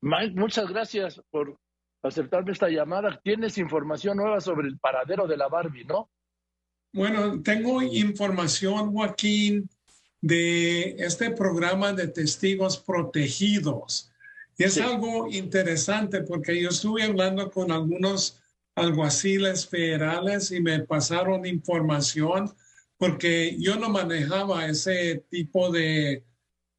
Mike, muchas gracias por aceptarme esta llamada. Tienes información nueva sobre el paradero de la Barbie, ¿no? Bueno, tengo información, Joaquín, de este programa de testigos protegidos. Y es algo interesante porque yo estuve hablando con algunos alguaciles federales y me pasaron información porque yo no manejaba ese tipo de,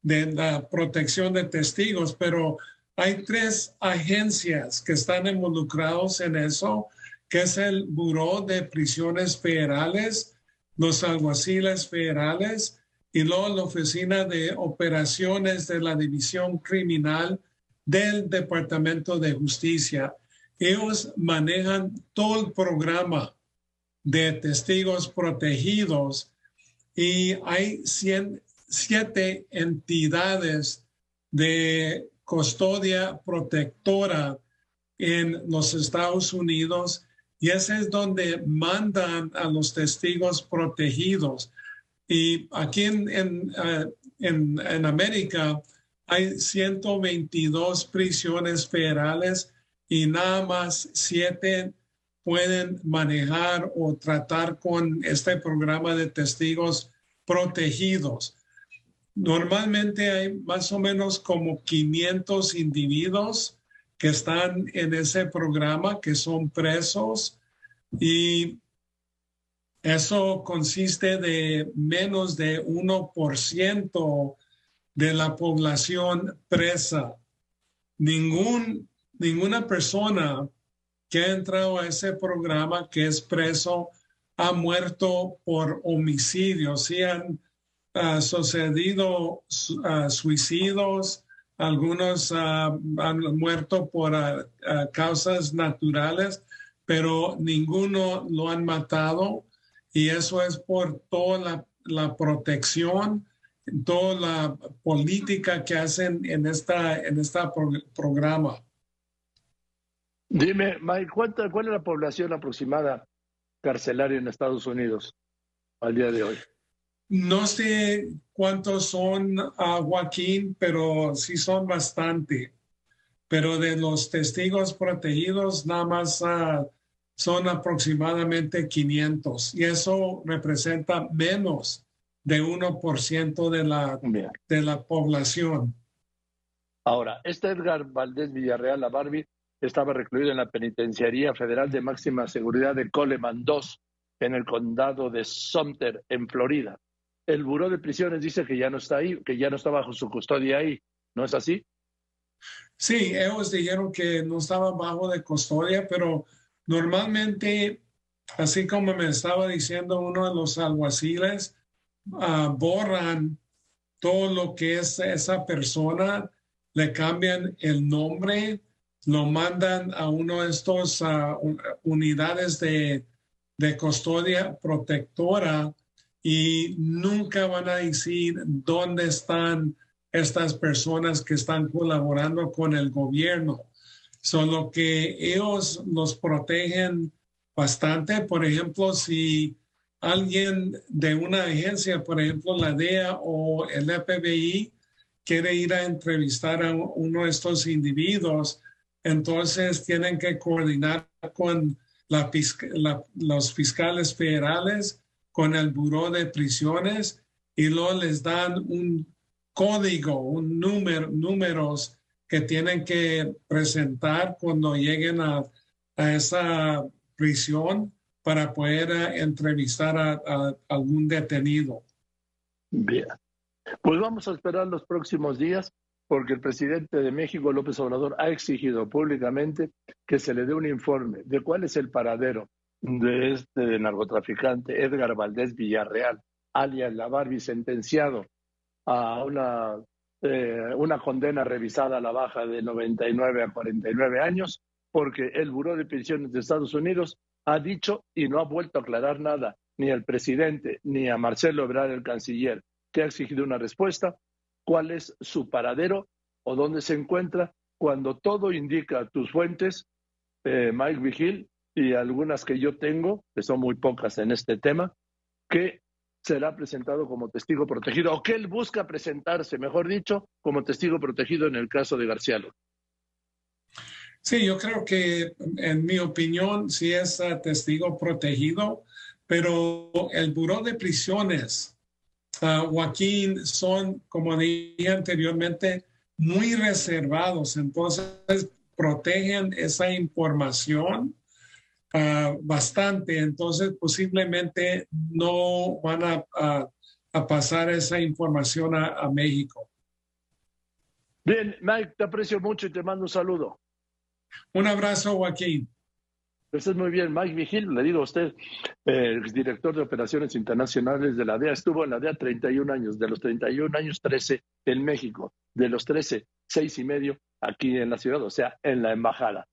de la protección de testigos, pero hay tres agencias que están involucrados en eso, que es el Buró de Prisiones Federales, los alguaciles federales y luego la Oficina de Operaciones de la División Criminal del Departamento de Justicia. Ellos manejan todo el programa de testigos protegidos y hay siete entidades de custodia protectora en los Estados Unidos y ese es donde mandan a los testigos protegidos. Y aquí en, en, eh, en, América hay 122 prisiones federales y nada más siete pueden manejar o tratar con este programa de testigos protegidos. Normalmente hay más o menos como 500 individuos que están en ese programa, que son presos, y eso consiste de menos de 1% de la población presa. Ningún, ninguna persona que ha entrado a ese programa que es preso ha muerto por homicidio. Sí han ha sucedido suicidios, algunos han muerto por causas naturales, pero ninguno lo han matado y eso es por toda la, protección, toda la política que hacen en esta en esta programa. Dime, Mike, ¿cuál es la población aproximada carcelaria en Estados Unidos al día de hoy? No sé cuántos son, a Joaquín, pero sí son bastante. Pero de los testigos protegidos, nada más ah, son aproximadamente 500 y eso representa menos de 1% de la, de la población. Ahora, este Edgar Valdés Villarreal, la Barbie, estaba recluido en la Penitenciaría Federal de Máxima Seguridad de Coleman II, en el condado de Sumter, en Florida el Buró de Prisiones dice que ya no está ahí, que ya no está bajo su custodia ahí. ¿No es así? Sí, ellos dijeron que no estaba bajo de custodia, pero normalmente, así como me estaba diciendo uno de los alguaciles, ah, borran todo lo que es esa persona, le cambian el nombre, lo mandan a uno de estos ah, unidades de, de custodia protectora y nunca van a decir dónde están estas personas que están colaborando con el gobierno. Solo que ellos los protegen bastante. Por ejemplo, si alguien de una agencia, por ejemplo, la DEA o el FBI, quiere ir a entrevistar a uno de estos individuos, entonces tienen que coordinar con los fiscales federales con el Buró de Prisiones y luego les dan un código, un número, números que tienen que presentar cuando lleguen a, esa prisión para poder eh, entrevistar a, algún detenido. Bien, pues vamos a esperar los próximos días porque el presidente de México, López Obrador, ha exigido públicamente que se le dé un informe de cuál es el paradero de este narcotraficante Edgar Valdés Villarreal, alias La Barbie, sentenciado a una, eh, una condena revisada a la baja de 99 a 49 años, porque el Buró de Pensiones de Estados Unidos ha dicho y no ha vuelto a aclarar nada, ni al presidente ni a Marcelo Ebrard, el canciller, que ha exigido una respuesta, cuál es su paradero o dónde se encuentra, cuando todo indica tus fuentes, eh, Mike Vigil, y algunas que yo tengo, que son muy pocas en este tema, que será presentado como testigo protegido, o que él busca presentarse, mejor dicho, como testigo protegido en el caso de García López. Sí, yo creo que en mi opinión sí es testigo protegido, pero el Buró de Prisiones, uh, Joaquín, son, como dije anteriormente, muy reservados. Entonces, protegen esa información uh, bastante. Entonces, posiblemente no van a, a, pasar esa información a, a México. Bien, Mike, te aprecio mucho y te mando un saludo. Un abrazo, Joaquín. Pues es muy bien, Mike Vigil, le digo a usted, el director de operaciones internacionales de la DEA, estuvo en la DEA 31 años, de los 31 años 13 en México, de los 13, seis y medio aquí en la ciudad, o sea, en la embajada.